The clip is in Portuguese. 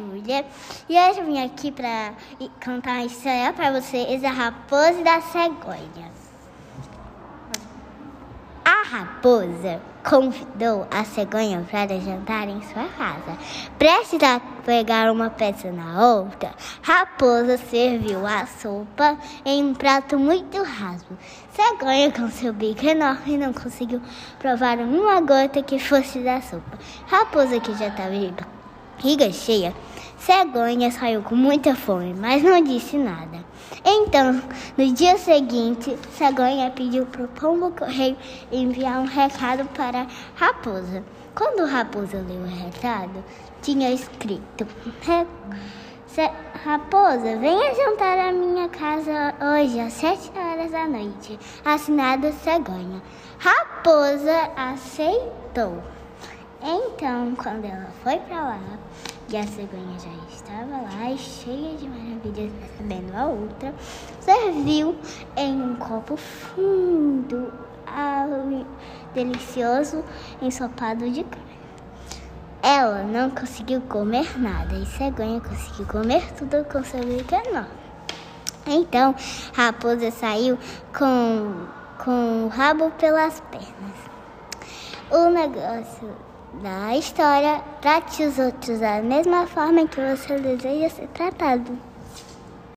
Júlia e eu vim aqui para contar uma história para vocês, a raposa da cegonha. A raposa convidou a cegonha para jantar em sua casa. Prestes a pegar uma peça na outra, Raposa serviu a sopa em um prato muito raso. Cegonha, com seu bico enorme, não conseguiu provar uma gota que fosse da sopa. Raposa, que já estava de barriga cheia, Cegonha saiu com muita fome, mas não disse nada. Então, no dia seguinte, Cegonha pediu para o pombo correio enviar um recado para Raposa. Quando Raposa leu o recado, tinha escrito: Raposa, venha jantar à minha casa hoje às sete horas da noite. Assinado Cegonha. Raposa aceitou. Então, quando ela foi para lá, e a cegonha já estava lá, cheia de maravilhas, recebendo a outra, serviu em um copo fundo ao delicioso ensopado de carne. Ela não conseguiu comer nada e cegonha conseguiu comer tudo com seu bico enorme. Então, Raposa saiu com, com o rabo pelas pernas. O negócio da história, trate os outros da mesma forma que você deseja ser tratado.